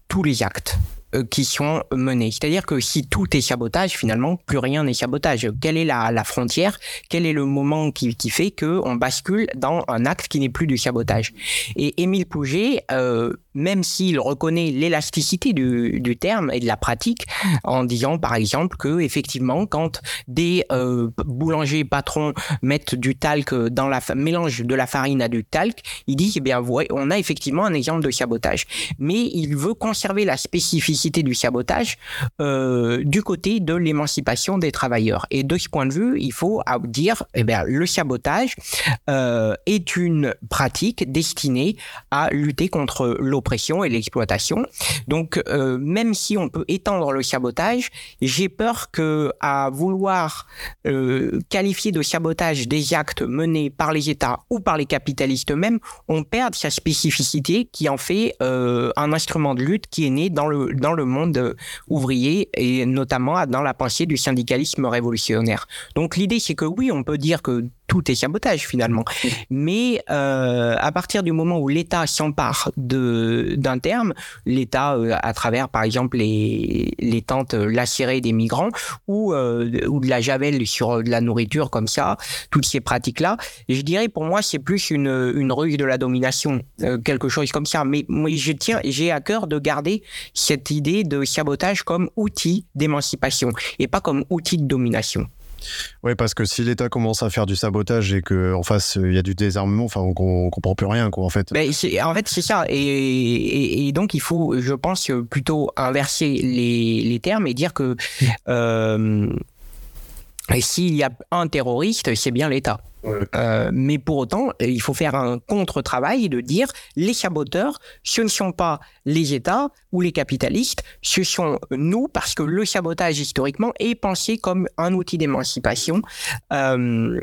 tous les actes. Euh, qui sont menés. C'est-à-dire que si tout est sabotage, finalement, plus rien n'est sabotage. Quelle est la, frontière? Quel est le moment qui, qui fait qu'on bascule dans un acte qui n'est plus du sabotage? Et Émile Pouget, euh, même s'il reconnaît l'élasticité du, du, terme et de la pratique, en disant par exemple que effectivement, quand des euh, boulangers patrons mettent du talc dans la mélange de la farine à du talc, il dit eh bien on a effectivement un exemple de sabotage, mais il veut conserver la spécificité du sabotage euh, du côté de l'émancipation des travailleurs. Et de ce point de vue, il faut dire, eh bien, le sabotage euh, est une pratique destinée à lutter contre l'oppression et l'exploitation. Donc, euh, même si on peut étendre le sabotage, j'ai peur que à vouloir qualifier de sabotage des actes menés par les États ou par les capitalistes eux-mêmes, on perd sa spécificité qui en fait un instrument de lutte qui est né dans le le monde ouvrier et notamment dans la pensée du syndicalisme révolutionnaire. Donc l'idée c'est que oui, on peut dire que tout est sabotage finalement. Mais euh, à partir du moment où l'État s'empare d'un terme, l'État euh, à travers par exemple les, les tentes lacérées des migrants ou, euh, ou de la javel sur de la nourriture comme ça, toutes ces pratiques-là, je dirais pour moi c'est plus une, une ruse de la domination, quelque chose comme ça. Mais moi je tiens, j'ai à cœur de garder cette idée de sabotage comme outil d'émancipation et pas comme outil de domination. Oui, parce que si l'État commence à faire du sabotage et qu'en face il y a du désarmement, enfin on, ne comprend plus rien quoi en fait. Ben, en fait c'est ça et, donc il faut, je pense plutôt inverser les, termes et dire que euh, s'il y a un terroriste, c'est bien l'État. Euh, mais pour autant, il faut faire un contre-travail de dire les saboteurs, ce ne sont pas les États ou les capitalistes, ce sont nous, parce que le sabotage historiquement est pensé comme un outil d'émancipation. Euh,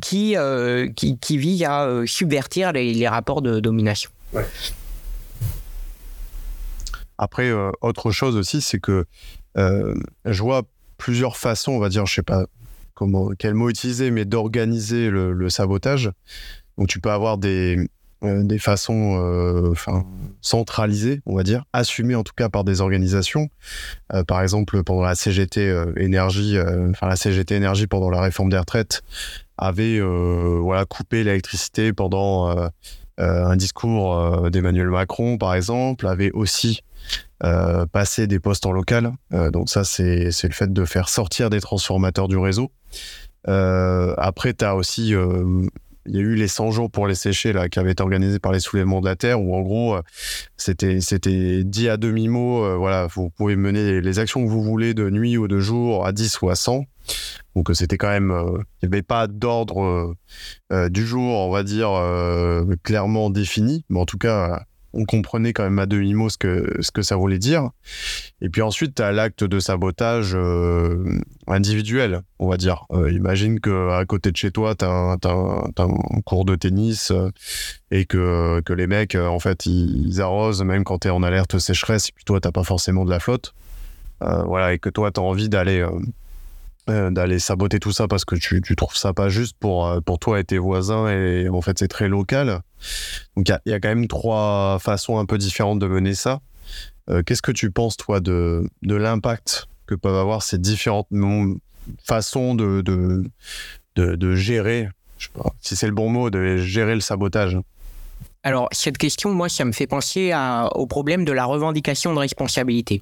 qui, euh, qui, qui, vise à subvertir les, rapports de domination. Après, autre chose aussi, c'est que je vois plusieurs façons, on va dire, je sais pas comment, quel mot utiliser, mais d'organiser le, sabotage. Donc tu peux avoir des, euh, des façons euh, centralisées, on va dire, assumées en tout cas par des organisations. Euh, par exemple, pendant la CGT énergie, la CGT énergie pendant la réforme des retraites avait voilà coupé l'électricité pendant un discours d'Emmanuel Macron, par exemple, avait aussi euh, passer des postes en local. Euh, donc ça, c'est le fait de faire sortir des transformateurs du réseau. Euh, après, tu as aussi il y a eu les 100 jours pour les sécher là, qui avaient été organisés par les soulèvements de la terre, où en gros, c'était dit à demi-mot, voilà, vous pouvez mener les actions que vous voulez de nuit ou de jour à 10 ou à 100. Donc c'était quand même, il n'y avait pas d'ordre du jour, on va dire, clairement défini, mais en tout cas, on comprenait quand même à demi-mot ce que, ce que ça voulait dire. Et puis ensuite, tu as l'acte de sabotage euh, individuel, on va dire. Euh, imagine qu'à côté de chez toi, tu as, un cours de tennis euh, et que, que les mecs, en fait, ils, arrosent même quand tu es en alerte sécheresse et puis toi, tu pas forcément de la flotte. voilà, et que toi, tu as envie d'aller euh, d'aller saboter tout ça parce que tu, tu trouves ça pas juste pour, euh, pour toi et tes voisins et en fait c'est très local. Donc il y, a, quand même trois façons un peu différentes de mener ça. Euh, qu'est-ce que tu penses toi de, de l'impact que peuvent avoir ces différentes façons de, de, de, gérer, je sais pas si c'est le bon mot, de gérer le sabotage? Alors, cette question, moi, ça me fait penser au problème de la revendication de responsabilité.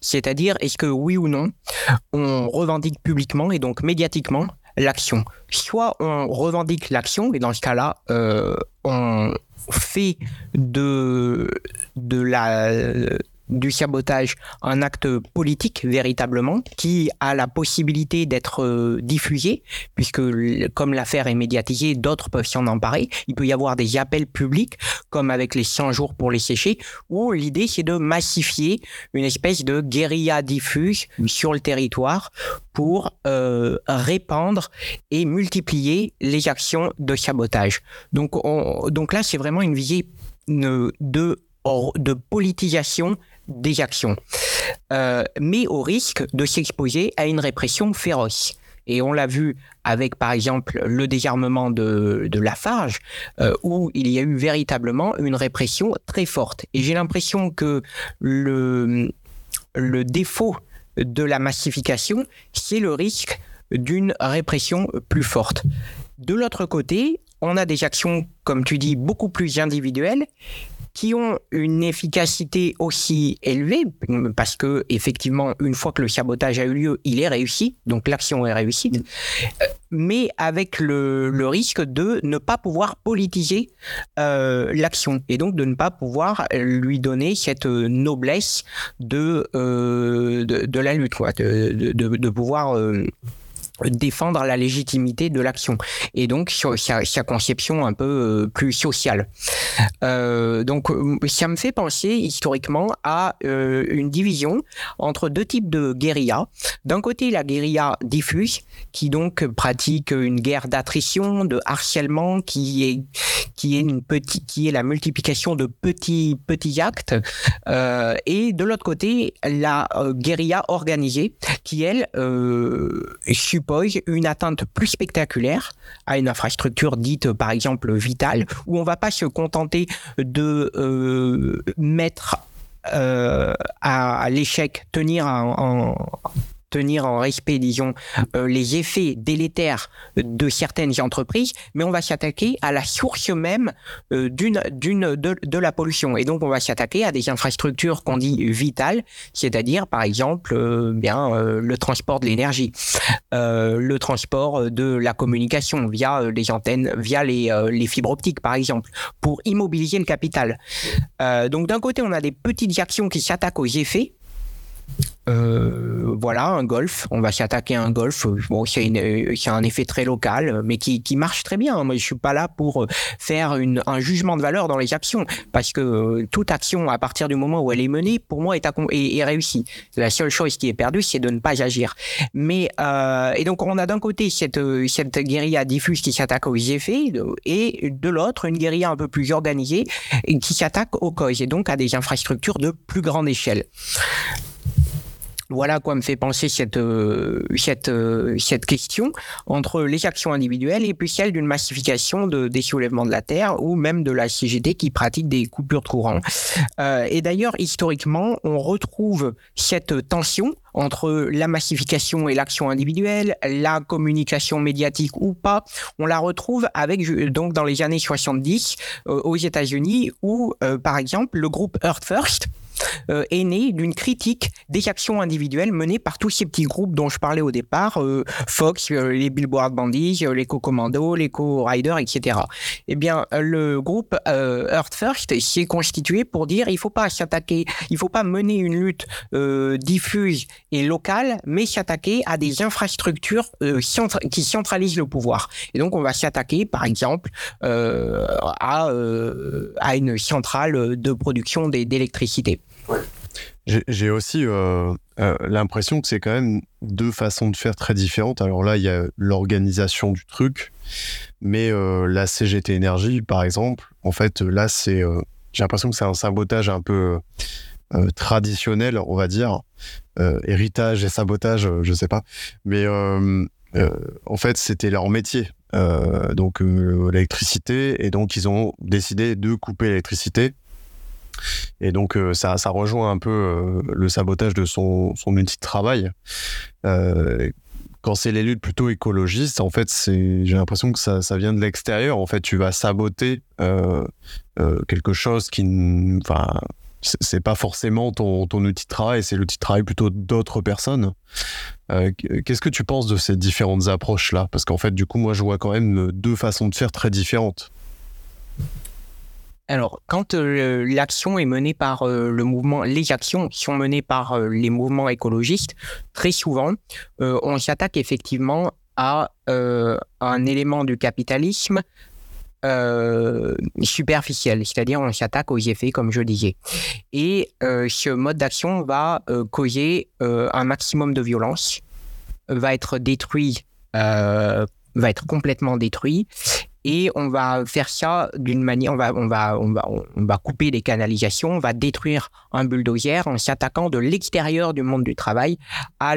C'est-à-dire, est-ce que oui ou non, on revendique publiquement et donc médiatiquement l'action? Soit on revendique l'action, et dans ce cas-là, euh, on fait de, de la du sabotage un acte politique véritablement qui a la possibilité d'être euh, diffusé puisque comme l'affaire est médiatisée, d'autres peuvent s'en emparer. Il peut y avoir des appels publics comme avec les 100 jours pour les sécher où l'idée c'est de massifier une espèce de guérilla diffuse sur le territoire pour euh, répandre et multiplier les actions de sabotage. Donc, donc là, c'est vraiment une visée de, de politisation des actions, euh, mais au risque de s'exposer à une répression féroce. Et on l'a vu avec, par exemple, le désarmement de, de Lafarge, euh, où il y a eu véritablement une répression très forte. Et j'ai l'impression que le, le défaut de la massification, c'est le risque d'une répression plus forte. De l'autre côté, on a des actions, comme tu dis, beaucoup plus individuelles qui ont une efficacité aussi élevée, parce que effectivement, une fois que le sabotage a eu lieu, il est réussi, donc l'action est réussie, euh, mais avec le, risque de ne pas pouvoir politiser euh, l'action et donc de ne pas pouvoir lui donner cette noblesse de, euh, de, la lutte, de, de pouvoir défendre la légitimité de l'action et donc sa, conception un peu euh, plus sociale. Euh, donc euh, ça me fait penser historiquement à une division entre deux types de guérilla. D'un côté la guérilla diffuse qui donc pratique une guerre d'attrition, de harcèlement qui est qui est une petite qui est la multiplication de petits petits actes et de l'autre côté la guérilla organisée qui elle suppose une atteinte plus spectaculaire à une infrastructure dite par exemple vitale, où on va pas se contenter de euh, mettre euh, à, l'échec, tenir en, tenir en respect, disons, euh, les effets délétères de certaines entreprises, mais on va s'attaquer à la source même euh, d'une, d'une, de, la pollution. Et donc, on va s'attaquer à des infrastructures qu'on dit vitales, c'est-à-dire, par exemple, euh, bien, le transport de l'énergie, le transport de la communication via les antennes, via les, les fibres optiques, par exemple, pour immobiliser le capital. donc, d'un côté, on a des petites actions qui s'attaquent aux effets, euh, voilà, un golf. On va s'attaquer à un golf. Bon, c'est un effet très local, mais qui, qui, marche très bien. Moi, je suis pas là pour faire une, un jugement de valeur dans les actions, parce que euh, toute action, à partir du moment où elle est menée, pour moi, est, est, est réussie. La seule chose qui est perdue, c'est de ne pas agir. Mais euh, et donc, on a d'un côté cette cette guérilla diffuse qui s'attaque aux effets, et de l'autre, une guérilla un peu plus organisée qui s'attaque aux causes, et donc à des infrastructures de plus grande échelle. Voilà quoi me fait penser cette, euh, euh, cette question entre les actions individuelles et puis celle d'une massification de, des soulèvements de la Terre ou même de la CGT qui pratique des coupures de courant. Euh, et d'ailleurs, historiquement, on retrouve cette tension entre la massification et l'action individuelle, la communication médiatique ou pas, on la retrouve avec donc dans les années 70 aux États-Unis où par exemple le groupe Earth First euh, est né d'une critique des actions individuelles menées par tous ces petits groupes dont je parlais au départ, euh, Fox, euh, les Billboard Bandits, les Co-Commando, les Co-Riders, etc. Eh bien, le groupe Earth First s'est constitué pour dire il faut pas s'attaquer, il faut pas mener une lutte diffuse et locale, mais s'attaquer à des infrastructures qui centralisent le pouvoir. Et donc, on va s'attaquer, par exemple, à, à une centrale de production d'électricité. J'ai aussi euh, euh, l'impression que c'est quand même deux façons de faire très différentes. Alors là, il y a l'organisation du truc, mais euh, la CGT Énergie, par exemple, en fait, là, c'est, j'ai l'impression que c'est un sabotage un peu traditionnel, on va dire, héritage et sabotage, je sais pas, mais en fait, c'était leur métier. donc l'électricité, et donc ils ont décidé de couper l'électricité et donc, euh, ça, rejoint un peu euh, le sabotage de son, outil de travail. Euh, quand c'est les plutôt écologistes, en fait, j'ai l'impression que ça, vient de l'extérieur. En fait, tu vas saboter quelque chose qui, enfin, c'est pas forcément ton, outil de travail, c'est l'outil de travail plutôt d'autres personnes. Qu'est-ce que tu penses de ces différentes approches-là? Parce qu'en fait, du coup, moi, je vois quand même deux façons de faire très différentes. Alors, quand l'action est menée par le mouvement, les actions sont menées par les mouvements écologistes, très souvent, on s'attaque effectivement à un élément du capitalisme euh, superficielle, c'est-à-dire on s'attaque aux effets, comme je disais. Et euh, ce mode d'action va euh, causer un maximum de violence, va être détruit, va être complètement détruit, et on va faire ça d'une manière, on va, on va, on va, on va couper les canalisations, on va détruire un bulldozer en s'attaquant de l'extérieur du monde du travail à,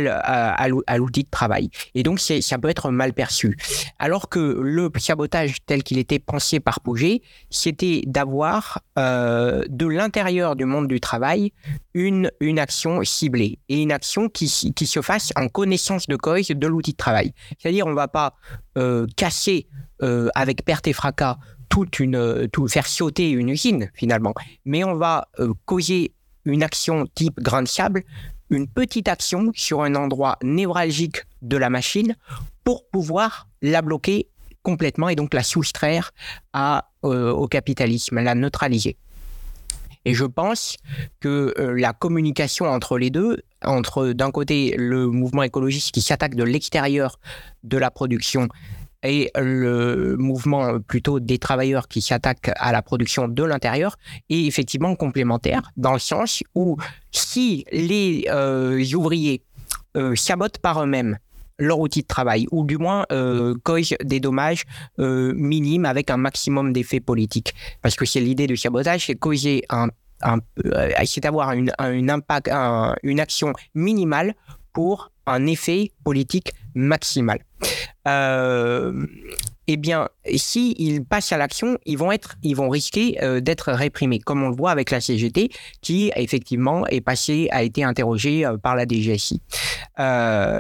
l'outil de travail. Et donc, ça peut être mal perçu. Alors que le sabotage tel qu'il était pensé par Pouget, c'était d'avoir euh, de l'intérieur du monde du travail une, une action ciblée et une action qui, qui se fasse en connaissance de cause de l'outil de travail. C'est-à-dire, on ne va pas euh, casser euh, avec perte et fracas toute une, euh, faire sauter une usine finalement, mais on va euh, causer une action type grain de sable, une petite action sur un endroit névralgique de la machine pour pouvoir la bloquer complètement et donc la soustraire au capitalisme, la neutraliser. Et je pense que la communication entre les deux, entre d'un côté le mouvement écologiste qui s'attaque de l'extérieur de la production et le mouvement plutôt des travailleurs qui s'attaquent à la production de l'intérieur est effectivement complémentaire dans le sens où si les euh, ouvriers euh, sabotent par eux-mêmes leur outil de travail, ou du moins euh, causent des dommages euh, minimes avec un maximum d'effets politiques. Parce que c'est l'idée du sabotage, c'est causer un, c'est d'avoir une, un impact, une action minimale pour un effet politique maximal. Euh, eh bien, s'ils passent à l'action, ils vont être, ils vont risquer euh, d'être réprimés, comme on le voit avec la CGT, qui effectivement est passée, a été interrogée euh, par la DGSI.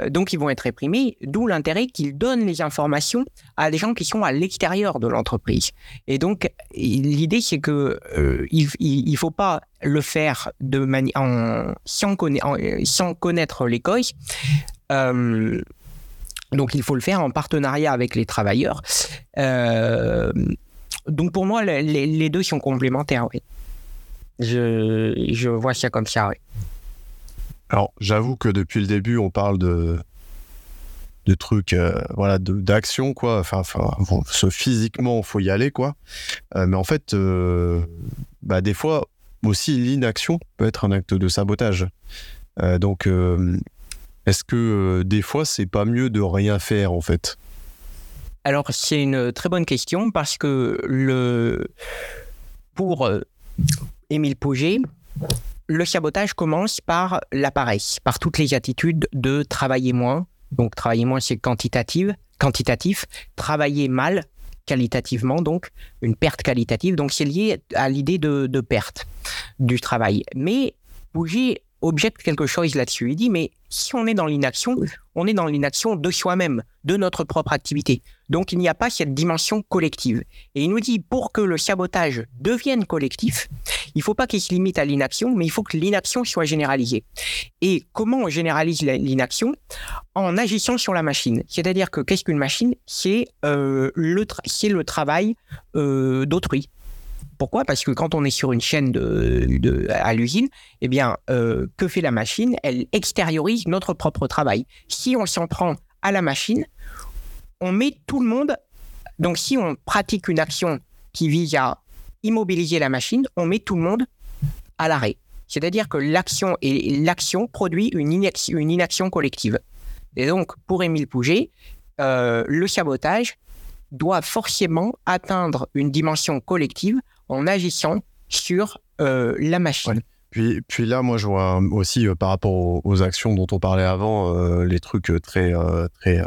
donc, ils vont être réprimés, d'où l'intérêt qu'ils donnent les informations à des gens qui sont à l'extérieur de l'entreprise. Et donc, l'idée, c'est que il, faut pas le faire de sans, sans, connaître les causes. Donc il faut le faire en partenariat avec les travailleurs. Euh, donc pour moi, les, deux sont complémentaires. Oui. Je, vois ça comme ça. Alors j'avoue que depuis le début, on parle de de trucs, euh, voilà, d'action quoi. Enfin, enfin ce, physiquement, faut y aller quoi. Euh, mais en fait, bah, des fois aussi l'inaction peut être un acte de sabotage. donc est-ce que euh, des fois, c'est pas mieux de rien faire en fait? Alors, c'est une très bonne question parce que le... pour euh, Émile Pouget, le sabotage commence par la paresse, par toutes les attitudes de travailler moins. Donc, travailler moins, c'est quantitatif, quantitatif. Travailler mal, qualitativement, donc, une perte qualitative. Donc, c'est lié à l'idée de, de, perte du travail. Mais Pouget objecte quelque chose là-dessus. Il dit, mais si on est dans l'inaction, on est dans l'inaction de soi-même, de notre propre activité. Donc il n'y a pas cette dimension collective. Et il nous dit, pour que le sabotage devienne collectif, il ne faut pas qu'il se limite à l'inaction, mais il faut que l'inaction soit généralisée. Et comment on généralise l'inaction? En agissant sur la machine. C'est-à-dire que qu'est-ce qu'une machine? C'est euh, le, le travail euh, d'autrui. Pourquoi? Parce que quand on est sur une chaîne à l'usine, eh bien, euh, que fait la machine? Elle extériorise notre propre travail. Si on s'en prend à la machine, on met tout le monde. Donc, si on pratique une action qui vise à immobiliser la machine, on met tout le monde à l'arrêt. C'est-à-dire que l'action et l'action produit une, inaction, une inaction collective. Et donc, pour Émile Pouget, euh, le sabotage doit forcément atteindre une dimension collective en agissant sur euh, la machine. Puis, puis là, moi, je vois aussi euh, par rapport aux, actions dont on parlait avant, euh, les trucs très, très,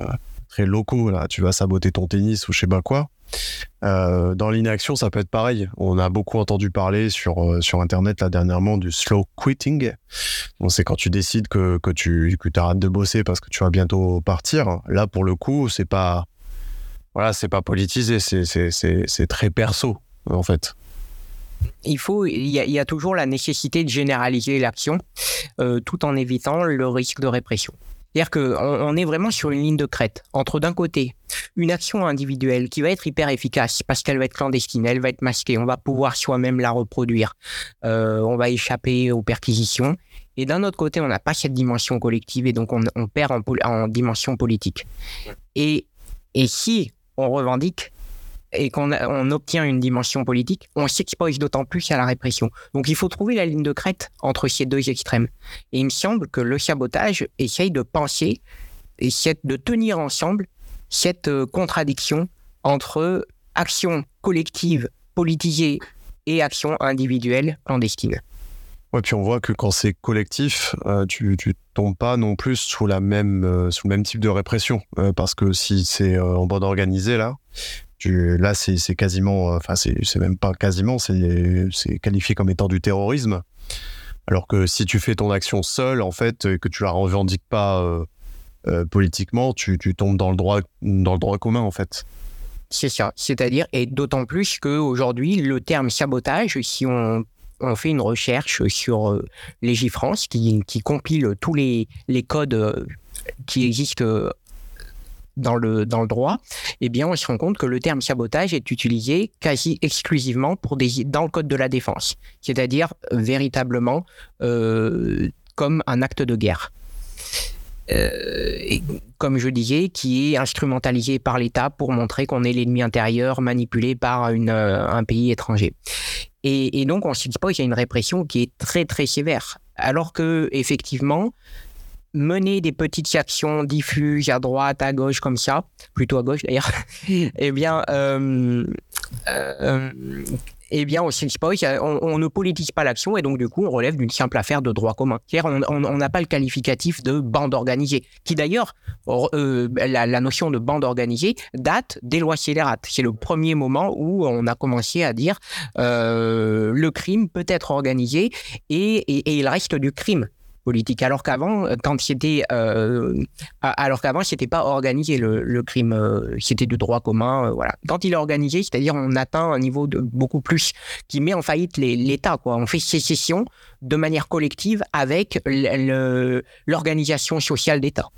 très locaux. Là, tu vas saboter ton tennis ou je sais pas quoi. dans l'inaction, ça peut être pareil. On a beaucoup entendu parler sur, sur Internet là dernièrement du slow quitting. c'est quand tu décides que, que tu que arrêtes de bosser parce que tu vas bientôt partir. Là, pour le coup, c'est pas voilà, pas politisé, c'est très perso en fait il faut, il y, a, toujours la nécessité de généraliser l'action, euh, tout en évitant le risque de répression. C'est-à-dire qu'on on est vraiment sur une ligne de crête entre d'un côté une action individuelle qui va être hyper efficace parce qu'elle va être clandestine, elle va être masquée, on va pouvoir soi-même la reproduire, euh, on va échapper aux perquisitions. Et d'un autre côté, on n'a pas cette dimension collective et donc on, perd en, en, dimension politique. Et si on revendique et qu'on on obtient une dimension politique, on s'expose d'autant plus à la répression. Donc il faut trouver la ligne de crête entre ces deux extrêmes. Et il me semble que le sabotage essaye de penser et de tenir ensemble cette euh, contradiction entre action collective politisée et action individuelle clandestine. Ouais, puis on voit que quand c'est collectif, euh, tu, tu tombes pas non plus sous la même euh, sous le même type de répression parce que si c'est en bande organisée là, là, c'est quasiment, euh, enfin, c'est même pas quasiment, c'est qualifié comme étant du terrorisme. Alors que si tu fais ton action seul, en fait, et que tu la revendiques pas euh, euh, politiquement, tu, tombes dans le droit, dans le droit commun, en fait. C'est ça. C'est-à-dire, et d'autant plus qu'aujourd'hui, le terme sabotage, si on, fait une recherche sur Légifrance, qui, qui compile tous les, codes qui existent dans le, dans le droit, eh bien, on se rend compte que le terme sabotage est utilisé quasi exclusivement dans le code de la défense, c'est-à-dire euh, véritablement euh, comme un acte de guerre. Euh, comme je disais, qui est instrumentalisé par l'État pour montrer qu'on est l'ennemi intérieur manipulé par un pays étranger. Et, donc, on s'expose à une répression qui est très très sévère. Alors que, effectivement, mener des petites actions diffuses à droite, à gauche, comme ça, plutôt à gauche d'ailleurs, eh bien, euh, euh, eh bien, on on, ne politise pas l'action et donc du coup, on relève d'une simple affaire de droit commun. On n'a pas le qualificatif de bande organisée, qui d'ailleurs, euh, la, notion de bande organisée date des lois scélérates. C'est le premier moment où on a commencé à dire le crime peut être organisé et il reste du crime politique. Alors qu'avant, euh, quand c'était, euh, alors qu'avant, c'était pas organisé le, crime, euh, c'était du droit commun, voilà. Quand il est organisé, c'est-à-dire on atteint un niveau de beaucoup plus qui met en faillite l'État, quoi. On fait sécession de manière collective avec l'organisation sociale d'État.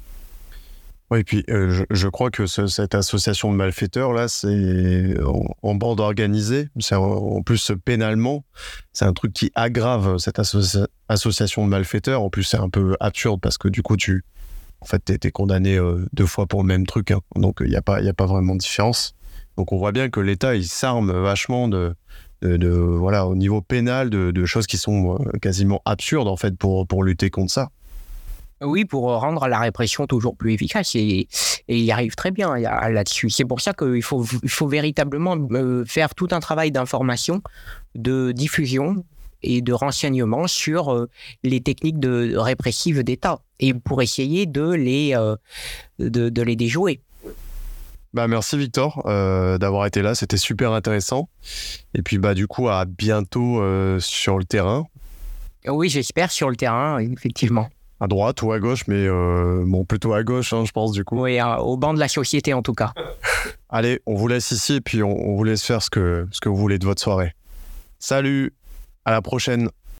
Oui, puis euh, je, crois que cette association de malfaiteurs, là, c'est en, bande organisée, c'est en, plus pénalement, c'est un truc qui aggrave cette association de malfaiteurs. En plus, c'est un peu absurde parce que du coup, tu en fait, condamné euh, deux fois pour le même truc. Hein. donc, il n'y a, pas, a pas vraiment de différence. Donc, on voit bien que l'État, il s'arme vachement de, de, voilà, au niveau pénal de, de, choses qui sont euh, quasiment absurdes, en fait, pour, pour lutter contre ça. Oui, pour rendre la répression toujours plus efficace. Et, il y arrive très bien là-dessus. C'est pour ça qu'il faut, il faut véritablement euh, faire tout un travail d'information, de diffusion et de renseignement sur euh, les techniques de répressives d'État et pour essayer de les, euh, de, les déjouer. Bah merci Victor d'avoir été là, c'était super intéressant. Et puis bah du coup à bientôt sur le terrain. Oui, j'espère sur le terrain, effectivement à droite ou à gauche, mais euh, bon, plutôt à gauche, hein, je pense, du coup. Oui, au banc de la société, en tout cas. Allez, on vous laisse ici et puis on, on vous laisse faire ce que, ce que vous voulez de votre soirée. Salut, à la prochaine.